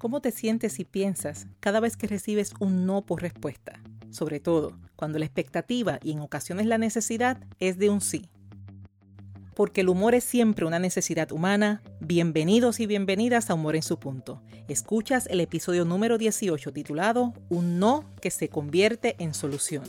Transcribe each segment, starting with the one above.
¿Cómo te sientes y piensas cada vez que recibes un no por respuesta? Sobre todo cuando la expectativa y en ocasiones la necesidad es de un sí. Porque el humor es siempre una necesidad humana. Bienvenidos y bienvenidas a Humor en su punto. Escuchas el episodio número 18 titulado Un no que se convierte en solución.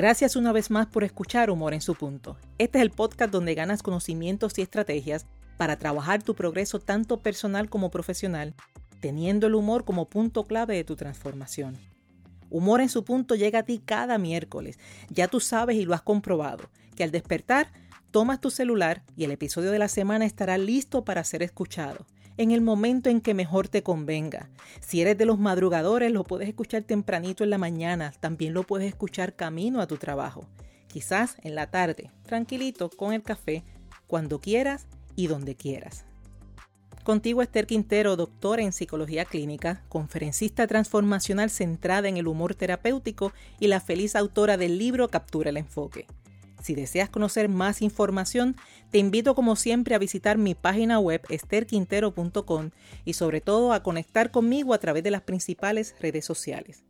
Gracias una vez más por escuchar Humor en su punto. Este es el podcast donde ganas conocimientos y estrategias para trabajar tu progreso tanto personal como profesional, teniendo el humor como punto clave de tu transformación. Humor en su punto llega a ti cada miércoles. Ya tú sabes y lo has comprobado, que al despertar, tomas tu celular y el episodio de la semana estará listo para ser escuchado en el momento en que mejor te convenga. Si eres de los madrugadores, lo puedes escuchar tempranito en la mañana, también lo puedes escuchar camino a tu trabajo. Quizás en la tarde, tranquilito, con el café, cuando quieras y donde quieras. Contigo Esther Quintero, doctora en psicología clínica, conferencista transformacional centrada en el humor terapéutico y la feliz autora del libro Captura el Enfoque. Si deseas conocer más información, te invito como siempre a visitar mi página web esterquintero.com y sobre todo a conectar conmigo a través de las principales redes sociales.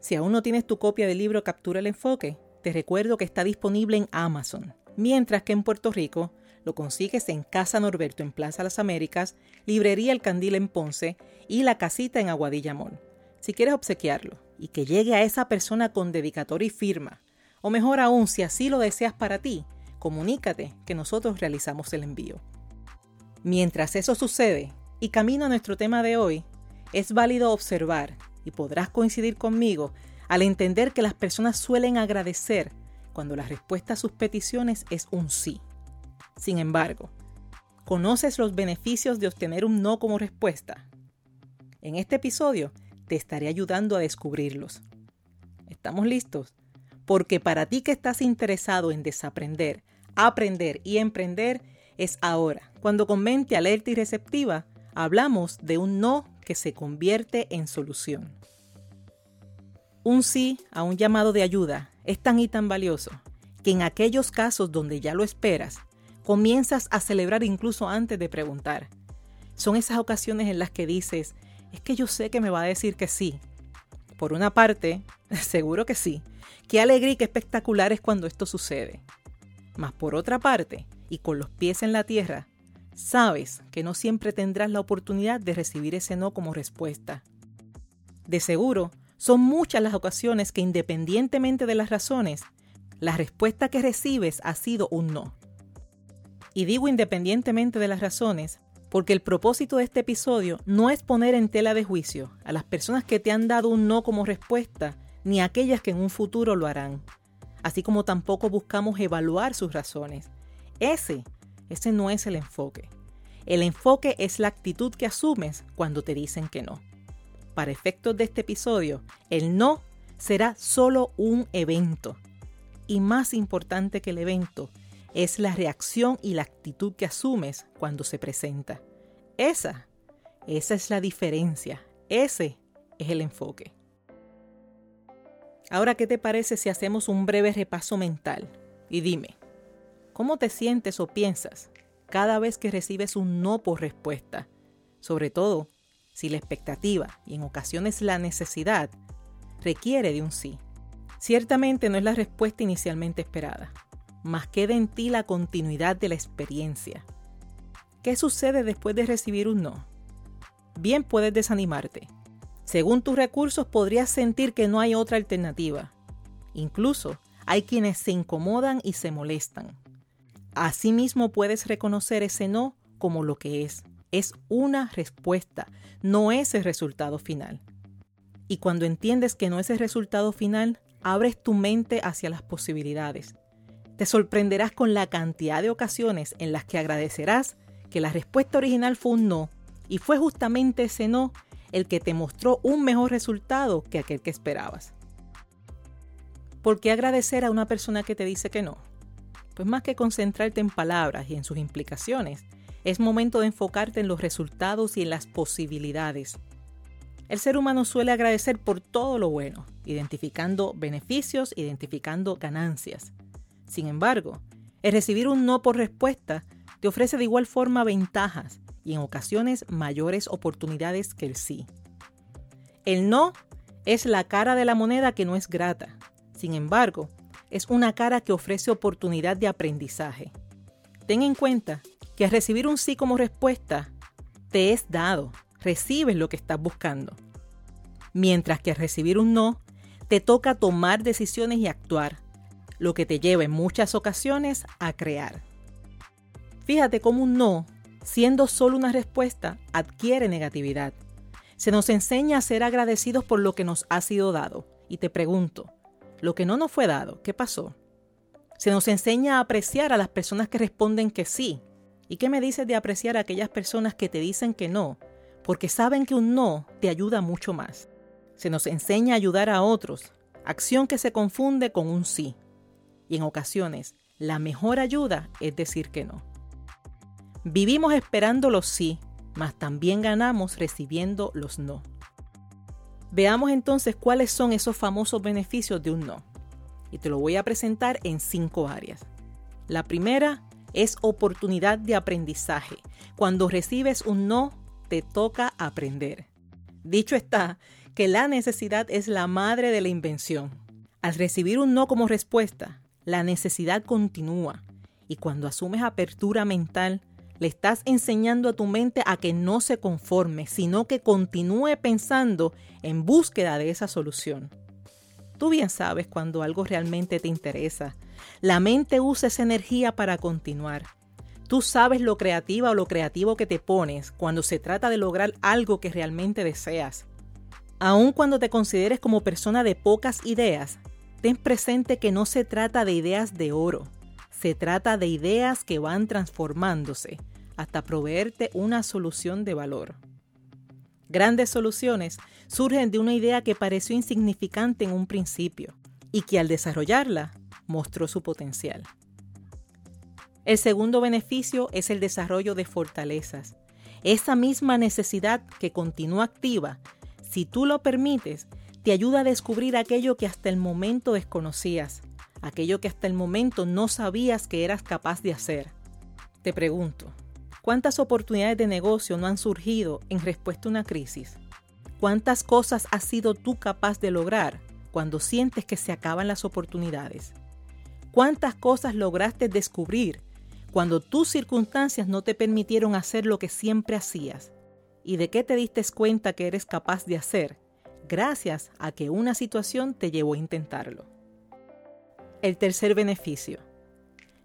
Si aún no tienes tu copia del libro Captura el Enfoque, te recuerdo que está disponible en Amazon, mientras que en Puerto Rico lo consigues en Casa Norberto en Plaza Las Américas, Librería El Candil en Ponce y La Casita en Aguadilla. Si quieres obsequiarlo y que llegue a esa persona con dedicatoria y firma, o mejor aún, si así lo deseas para ti, comunícate que nosotros realizamos el envío. Mientras eso sucede, y camino a nuestro tema de hoy, es válido observar, y podrás coincidir conmigo, al entender que las personas suelen agradecer cuando la respuesta a sus peticiones es un sí. Sin embargo, ¿conoces los beneficios de obtener un no como respuesta? En este episodio te estaré ayudando a descubrirlos. ¿Estamos listos? Porque para ti que estás interesado en desaprender, aprender y emprender, es ahora, cuando con mente alerta y receptiva, hablamos de un no que se convierte en solución. Un sí a un llamado de ayuda es tan y tan valioso que en aquellos casos donde ya lo esperas, comienzas a celebrar incluso antes de preguntar. Son esas ocasiones en las que dices, es que yo sé que me va a decir que sí. Por una parte, seguro que sí, Qué alegría y qué espectacular es cuando esto sucede. Mas por otra parte, y con los pies en la tierra, sabes que no siempre tendrás la oportunidad de recibir ese no como respuesta. De seguro, son muchas las ocasiones que independientemente de las razones, la respuesta que recibes ha sido un no. Y digo independientemente de las razones, porque el propósito de este episodio no es poner en tela de juicio a las personas que te han dado un no como respuesta ni aquellas que en un futuro lo harán, así como tampoco buscamos evaluar sus razones. Ese, ese no es el enfoque. El enfoque es la actitud que asumes cuando te dicen que no. Para efectos de este episodio, el no será solo un evento. Y más importante que el evento es la reacción y la actitud que asumes cuando se presenta. Esa, esa es la diferencia. Ese es el enfoque. Ahora, ¿qué te parece si hacemos un breve repaso mental? Y dime, ¿cómo te sientes o piensas cada vez que recibes un no por respuesta? Sobre todo si la expectativa y en ocasiones la necesidad requiere de un sí. Ciertamente no es la respuesta inicialmente esperada, mas queda en ti la continuidad de la experiencia. ¿Qué sucede después de recibir un no? Bien puedes desanimarte, según tus recursos podrías sentir que no hay otra alternativa. Incluso hay quienes se incomodan y se molestan. Asimismo puedes reconocer ese no como lo que es. Es una respuesta, no es el resultado final. Y cuando entiendes que no es el resultado final, abres tu mente hacia las posibilidades. Te sorprenderás con la cantidad de ocasiones en las que agradecerás que la respuesta original fue un no, y fue justamente ese no el que te mostró un mejor resultado que aquel que esperabas. ¿Por qué agradecer a una persona que te dice que no? Pues más que concentrarte en palabras y en sus implicaciones, es momento de enfocarte en los resultados y en las posibilidades. El ser humano suele agradecer por todo lo bueno, identificando beneficios, identificando ganancias. Sin embargo, el recibir un no por respuesta te ofrece de igual forma ventajas y en ocasiones mayores oportunidades que el sí. El no es la cara de la moneda que no es grata. Sin embargo, es una cara que ofrece oportunidad de aprendizaje. Ten en cuenta que al recibir un sí como respuesta, te es dado, recibes lo que estás buscando. Mientras que al recibir un no, te toca tomar decisiones y actuar, lo que te lleva en muchas ocasiones a crear. Fíjate cómo un no, siendo solo una respuesta, adquiere negatividad. Se nos enseña a ser agradecidos por lo que nos ha sido dado. Y te pregunto, lo que no nos fue dado, ¿qué pasó? Se nos enseña a apreciar a las personas que responden que sí. ¿Y qué me dices de apreciar a aquellas personas que te dicen que no? Porque saben que un no te ayuda mucho más. Se nos enseña a ayudar a otros, acción que se confunde con un sí. Y en ocasiones, la mejor ayuda es decir que no. Vivimos esperando los sí, mas también ganamos recibiendo los no. Veamos entonces cuáles son esos famosos beneficios de un no. Y te lo voy a presentar en cinco áreas. La primera es oportunidad de aprendizaje. Cuando recibes un no, te toca aprender. Dicho está que la necesidad es la madre de la invención. Al recibir un no como respuesta, la necesidad continúa. Y cuando asumes apertura mental, le estás enseñando a tu mente a que no se conforme, sino que continúe pensando en búsqueda de esa solución. Tú bien sabes cuando algo realmente te interesa. La mente usa esa energía para continuar. Tú sabes lo creativa o lo creativo que te pones cuando se trata de lograr algo que realmente deseas. Aun cuando te consideres como persona de pocas ideas, ten presente que no se trata de ideas de oro, se trata de ideas que van transformándose hasta proveerte una solución de valor. Grandes soluciones surgen de una idea que pareció insignificante en un principio y que al desarrollarla mostró su potencial. El segundo beneficio es el desarrollo de fortalezas. Esa misma necesidad que continúa activa, si tú lo permites, te ayuda a descubrir aquello que hasta el momento desconocías aquello que hasta el momento no sabías que eras capaz de hacer. Te pregunto, ¿cuántas oportunidades de negocio no han surgido en respuesta a una crisis? ¿Cuántas cosas has sido tú capaz de lograr cuando sientes que se acaban las oportunidades? ¿Cuántas cosas lograste descubrir cuando tus circunstancias no te permitieron hacer lo que siempre hacías? ¿Y de qué te diste cuenta que eres capaz de hacer gracias a que una situación te llevó a intentarlo? El tercer beneficio.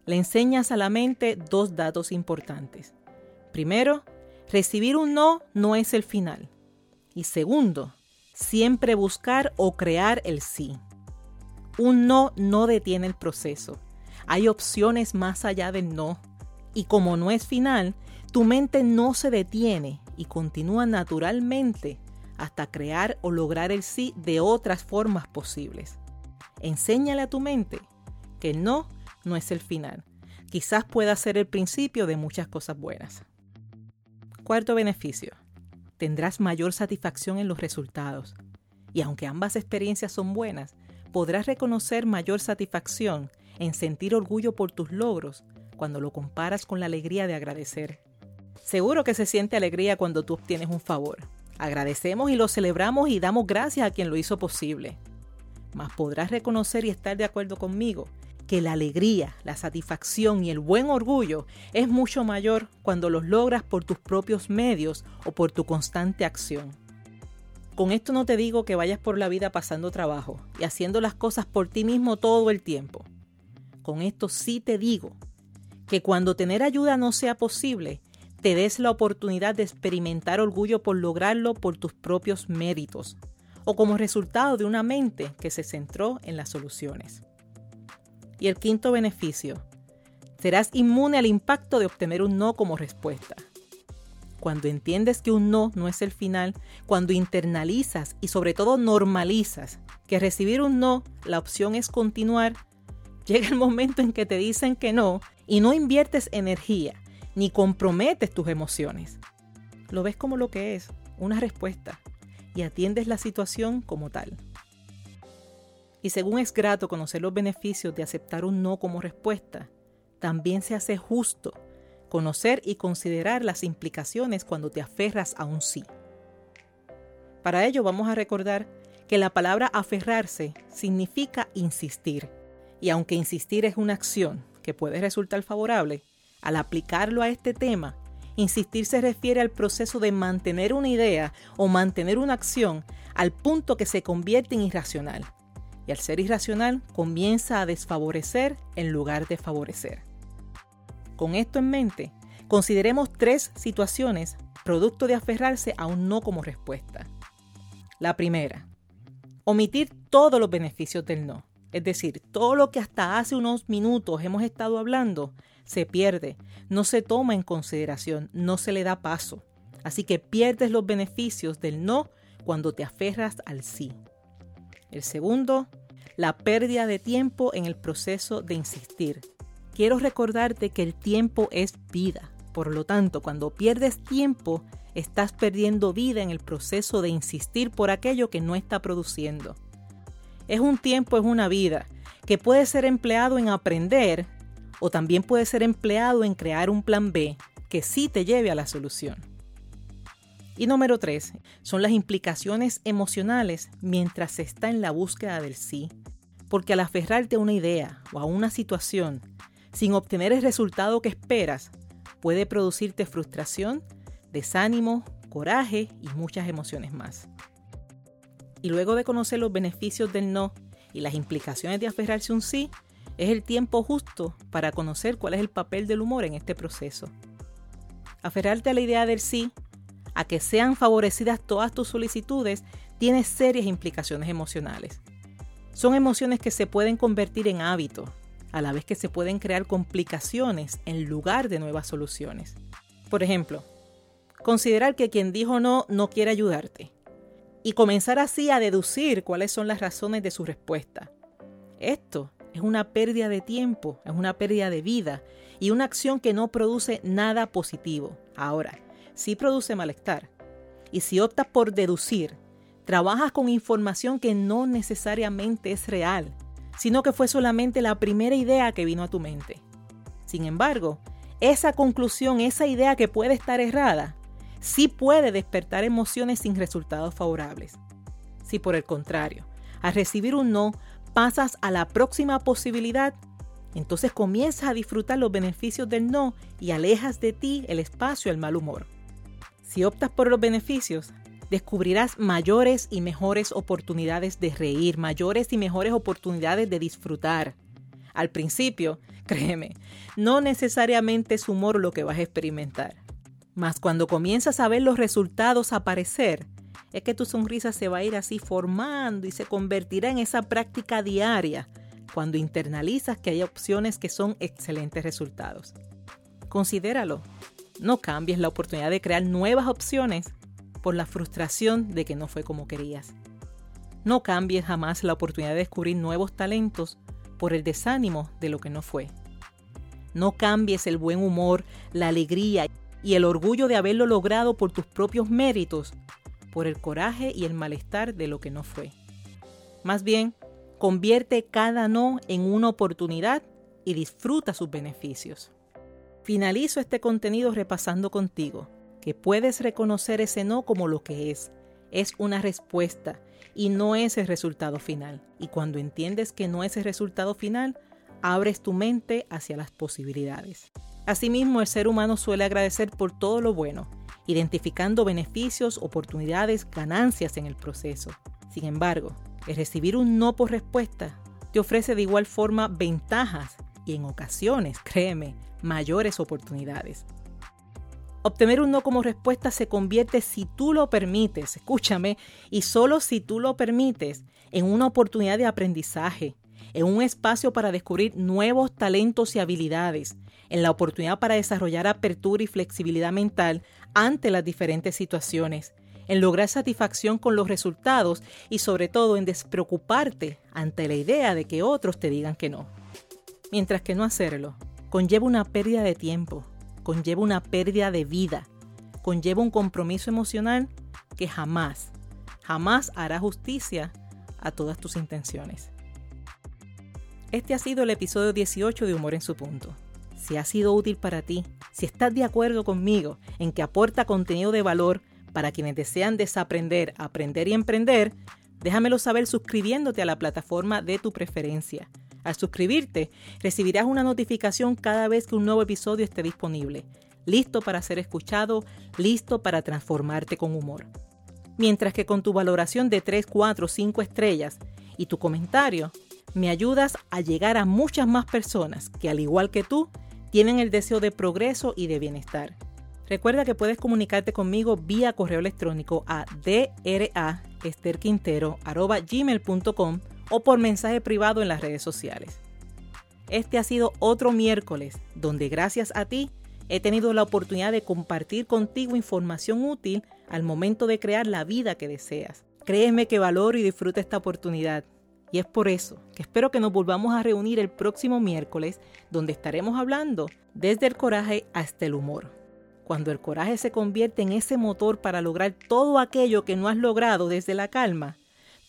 Le enseñas a la mente dos datos importantes. Primero, recibir un no no es el final. Y segundo, siempre buscar o crear el sí. Un no no detiene el proceso. Hay opciones más allá del no. Y como no es final, tu mente no se detiene y continúa naturalmente hasta crear o lograr el sí de otras formas posibles. Enséñale a tu mente que no no es el final. Quizás pueda ser el principio de muchas cosas buenas. Cuarto beneficio. Tendrás mayor satisfacción en los resultados. Y aunque ambas experiencias son buenas, podrás reconocer mayor satisfacción en sentir orgullo por tus logros cuando lo comparas con la alegría de agradecer. Seguro que se siente alegría cuando tú obtienes un favor. Agradecemos y lo celebramos y damos gracias a quien lo hizo posible mas podrás reconocer y estar de acuerdo conmigo que la alegría, la satisfacción y el buen orgullo es mucho mayor cuando los logras por tus propios medios o por tu constante acción. Con esto no te digo que vayas por la vida pasando trabajo y haciendo las cosas por ti mismo todo el tiempo. Con esto sí te digo que cuando tener ayuda no sea posible, te des la oportunidad de experimentar orgullo por lograrlo por tus propios méritos, o como resultado de una mente que se centró en las soluciones. Y el quinto beneficio, serás inmune al impacto de obtener un no como respuesta. Cuando entiendes que un no no es el final, cuando internalizas y sobre todo normalizas que recibir un no, la opción es continuar, llega el momento en que te dicen que no y no inviertes energía ni comprometes tus emociones. Lo ves como lo que es, una respuesta y atiendes la situación como tal. Y según es grato conocer los beneficios de aceptar un no como respuesta, también se hace justo conocer y considerar las implicaciones cuando te aferras a un sí. Para ello vamos a recordar que la palabra aferrarse significa insistir. Y aunque insistir es una acción que puede resultar favorable, al aplicarlo a este tema, insistir se refiere al proceso de mantener una idea o mantener una acción al punto que se convierte en irracional. Y al ser irracional comienza a desfavorecer en lugar de favorecer. Con esto en mente, consideremos tres situaciones producto de aferrarse a un no como respuesta. La primera, omitir todos los beneficios del no. Es decir, todo lo que hasta hace unos minutos hemos estado hablando se pierde, no se toma en consideración, no se le da paso. Así que pierdes los beneficios del no cuando te aferras al sí. El segundo, la pérdida de tiempo en el proceso de insistir. Quiero recordarte que el tiempo es vida. Por lo tanto, cuando pierdes tiempo, estás perdiendo vida en el proceso de insistir por aquello que no está produciendo. Es un tiempo, es una vida, que puede ser empleado en aprender o también puede ser empleado en crear un plan B que sí te lleve a la solución. Y número tres, son las implicaciones emocionales mientras se está en la búsqueda del sí. Porque al aferrarte a una idea o a una situación sin obtener el resultado que esperas, puede producirte frustración, desánimo, coraje y muchas emociones más. Y luego de conocer los beneficios del no y las implicaciones de aferrarse a un sí, es el tiempo justo para conocer cuál es el papel del humor en este proceso. Aferrarte a la idea del sí, a que sean favorecidas todas tus solicitudes, tiene serias implicaciones emocionales. Son emociones que se pueden convertir en hábitos, a la vez que se pueden crear complicaciones en lugar de nuevas soluciones. Por ejemplo, considerar que quien dijo no no quiere ayudarte y comenzar así a deducir cuáles son las razones de su respuesta. Esto es una pérdida de tiempo, es una pérdida de vida y una acción que no produce nada positivo. Ahora, sí produce malestar. Y si optas por deducir, trabajas con información que no necesariamente es real, sino que fue solamente la primera idea que vino a tu mente. Sin embargo, esa conclusión, esa idea que puede estar errada, sí puede despertar emociones sin resultados favorables. Si por el contrario, al recibir un no, pasas a la próxima posibilidad, entonces comienzas a disfrutar los beneficios del no y alejas de ti el espacio al mal humor. Si optas por los beneficios, descubrirás mayores y mejores oportunidades de reír, mayores y mejores oportunidades de disfrutar. Al principio, créeme, no necesariamente es humor lo que vas a experimentar. Mas cuando comienzas a ver los resultados aparecer, es que tu sonrisa se va a ir así formando y se convertirá en esa práctica diaria cuando internalizas que hay opciones que son excelentes resultados. Considéralo. No cambies la oportunidad de crear nuevas opciones por la frustración de que no fue como querías. No cambies jamás la oportunidad de descubrir nuevos talentos por el desánimo de lo que no fue. No cambies el buen humor, la alegría y el orgullo de haberlo logrado por tus propios méritos, por el coraje y el malestar de lo que no fue. Más bien, convierte cada no en una oportunidad y disfruta sus beneficios. Finalizo este contenido repasando contigo que puedes reconocer ese no como lo que es. Es una respuesta y no es el resultado final. Y cuando entiendes que no es el resultado final, abres tu mente hacia las posibilidades. Asimismo, el ser humano suele agradecer por todo lo bueno, identificando beneficios, oportunidades, ganancias en el proceso. Sin embargo, el recibir un no por respuesta te ofrece de igual forma ventajas y en ocasiones, créeme, mayores oportunidades. Obtener un no como respuesta se convierte, si tú lo permites, escúchame, y solo si tú lo permites, en una oportunidad de aprendizaje, en un espacio para descubrir nuevos talentos y habilidades, en la oportunidad para desarrollar apertura y flexibilidad mental ante las diferentes situaciones, en lograr satisfacción con los resultados y sobre todo en despreocuparte ante la idea de que otros te digan que no. Mientras que no hacerlo conlleva una pérdida de tiempo, conlleva una pérdida de vida, conlleva un compromiso emocional que jamás, jamás hará justicia a todas tus intenciones. Este ha sido el episodio 18 de Humor en su punto. Si ha sido útil para ti, si estás de acuerdo conmigo en que aporta contenido de valor para quienes desean desaprender, aprender y emprender, déjamelo saber suscribiéndote a la plataforma de tu preferencia. Al suscribirte, recibirás una notificación cada vez que un nuevo episodio esté disponible, listo para ser escuchado, listo para transformarte con humor. Mientras que con tu valoración de 3, 4, 5 estrellas y tu comentario, me ayudas a llegar a muchas más personas que, al igual que tú, tienen el deseo de progreso y de bienestar. Recuerda que puedes comunicarte conmigo vía correo electrónico a draesterquintero.gmail.com o por mensaje privado en las redes sociales. Este ha sido otro miércoles donde gracias a ti he tenido la oportunidad de compartir contigo información útil al momento de crear la vida que deseas. Créeme que valoro y disfruto esta oportunidad. Y es por eso que espero que nos volvamos a reunir el próximo miércoles donde estaremos hablando desde el coraje hasta el humor. Cuando el coraje se convierte en ese motor para lograr todo aquello que no has logrado desde la calma,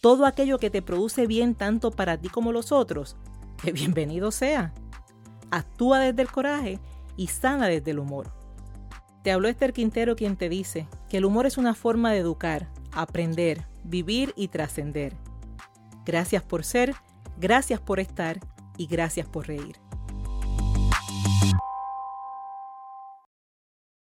todo aquello que te produce bien tanto para ti como los otros, que bienvenido sea. Actúa desde el coraje y sana desde el humor. Te habló Esther Quintero quien te dice que el humor es una forma de educar, aprender, vivir y trascender. Gracias por ser, gracias por estar y gracias por reír.